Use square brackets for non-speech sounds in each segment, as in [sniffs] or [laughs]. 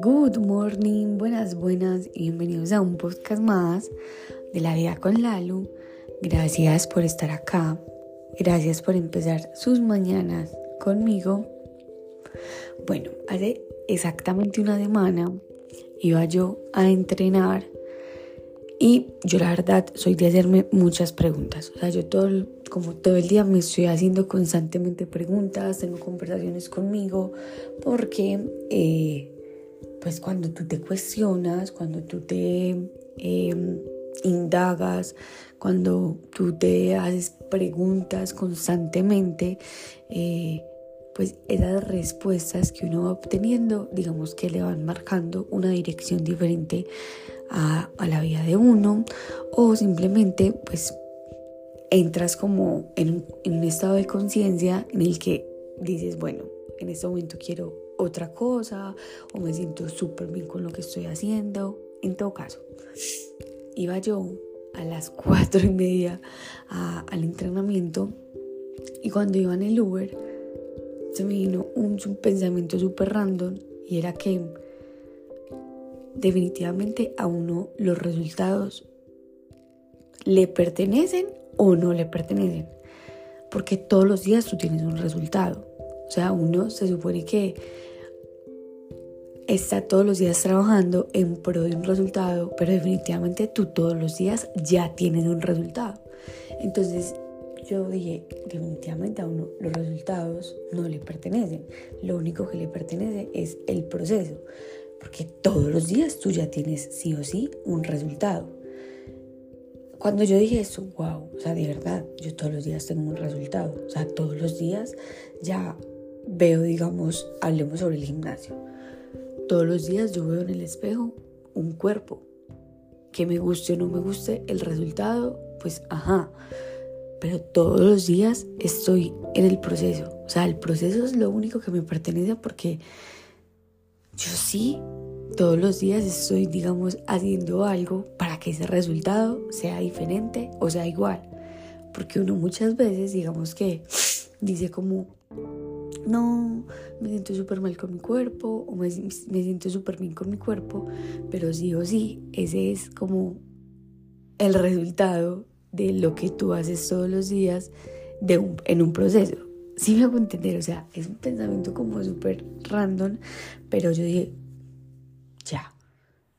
Good morning, buenas, buenas y bienvenidos a un podcast más de la vida con Lalu. Gracias por estar acá, gracias por empezar sus mañanas conmigo. Bueno, hace exactamente una semana iba yo a entrenar y yo la verdad soy de hacerme muchas preguntas. O sea, yo todo, como todo el día me estoy haciendo constantemente preguntas, tengo conversaciones conmigo, porque eh, pues cuando tú te cuestionas, cuando tú te em, indagas, cuando tú te haces preguntas constantemente, eh, pues esas respuestas que uno va obteniendo, digamos que le van marcando una dirección diferente a, la vida de uno o simplemente pues entras como en, un estado de conciencia en el que dices, bueno, en este momento quiero otra cosa o me siento súper bien con lo que estoy haciendo. En todo caso, iba yo a las [laughs] cuatro y media al entrenamiento y cuando iba en el Uber se me vino un pensamiento súper random y era que definitivamente a uno los resultados le pertenecen o no le pertenecen. Porque todos los días tú tienes un resultado. O sea, uno se supone que está todos los días trabajando en pro de un resultado, pero definitivamente tú todos los días ya tienes un resultado. Entonces yo dije, definitivamente a uno los resultados no le pertenecen. Lo único que le pertenece es el proceso porque todos los días tú ya tienes sí o sí un resultado. Cuando yo dije eso, wow, o sea, de verdad, yo todos los días tengo un resultado. O sea, todos los días ya veo, digamos, hablemos sobre el gimnasio. Todos los días yo veo en el espejo un cuerpo. Que me guste o no me guste el resultado, pues ajá. Pero todos los días estoy en el proceso. O sea, el proceso es lo único que me pertenece porque yo sí todos los días estoy, digamos, haciendo algo para que ese resultado sea diferente o sea igual. Porque uno muchas veces, digamos que [sniffs] dice como, no, me siento súper mal con mi cuerpo o me, siento súper bien con mi cuerpo, pero sí o sí, ese es como el resultado de lo que tú haces todos los días de en un proceso. Sí me hago entender, o sea, es un pensamiento como súper random, pero yo dije, ya,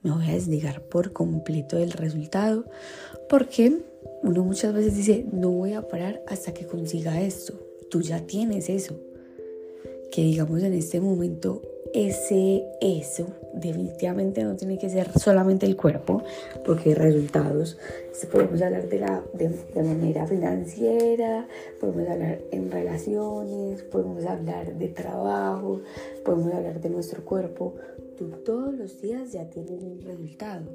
me voy a desligar por completo del resultado, porque uno muchas veces dice, no voy a parar hasta que consiga esto. Tú ya tienes eso. Que digamos en este momento ese eso definitivamente no tiene que ser solamente el cuerpo, porque resultados. Podemos hablar de, la, de, de, manera financiera, podemos hablar en relaciones, podemos hablar de trabajo, podemos hablar de nuestro cuerpo. Todos los días ya tienes un resultado.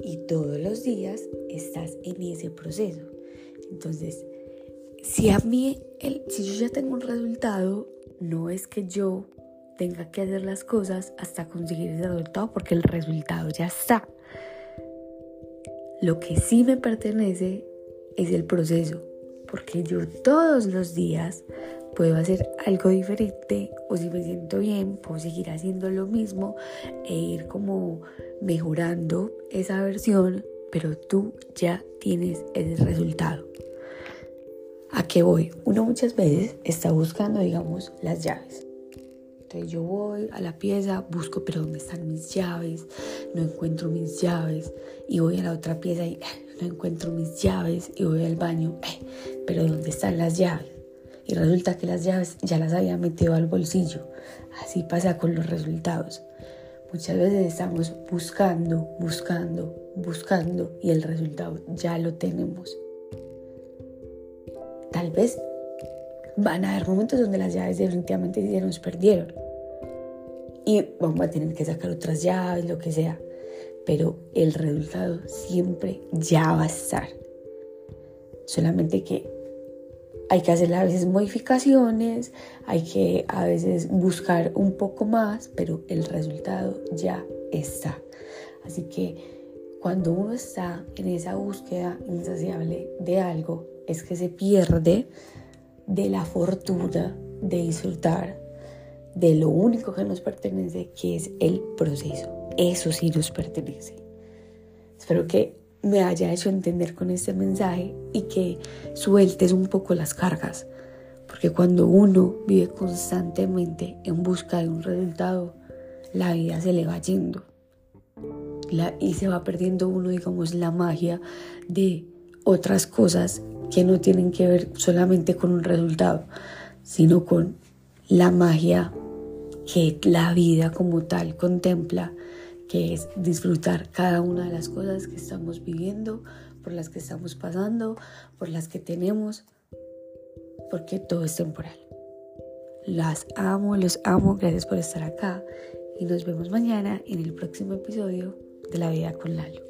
Y todos los días estás en ese proceso. Entonces, si a mí, si yo ya tengo un resultado, no es que yo tenga que hacer las cosas hasta conseguir ese resultado porque el resultado ya está. Lo que sí me pertenece es el proceso, porque yo todos los días puedo hacer algo diferente o si me siento bien puedo seguir haciendo lo mismo e ir como mejorando esa versión, pero tú ya tienes ese resultado. ¿A qué voy? Uno muchas veces está buscando, digamos, las llaves. Entonces yo voy a la pieza, busco, pero ¿dónde están mis llaves? No encuentro mis llaves. Y voy a la otra pieza y eh, no encuentro mis llaves. Y voy al baño, eh, pero ¿dónde están las llaves? Y resulta que las llaves ya las había metido al bolsillo. Así pasa con los resultados. Muchas veces estamos buscando, buscando, buscando y el resultado ya lo tenemos. Tal vez van a haber momentos donde las llaves definitivamente se nos perdieron. Y vamos a tener que sacar otras llaves, lo que sea. Pero el resultado siempre ya va a estar. Solamente que hay que hacer a veces modificaciones, hay que a veces buscar un poco más, pero el resultado ya está. Así que cuando uno está en esa búsqueda insaciable de algo, es que se pierde de la fortuna de disfrutar de lo único que nos pertenece, que es el proceso. Eso sí nos pertenece. Espero que me haya hecho entender con este mensaje y que sueltes un poco las cargas. Porque cuando uno vive constantemente en busca de un resultado, la vida se le va yendo. y se va perdiendo uno, digamos, la magia de otras cosas que no tienen que ver solamente con un resultado, sino con la magia que la vida como tal contempla, que es disfrutar cada una de las cosas que estamos viviendo, por las que estamos pasando, por las que tenemos, porque todo es temporal. Las amo, los amo, gracias por estar acá y nos vemos mañana en el próximo episodio de La Vida con Lalo.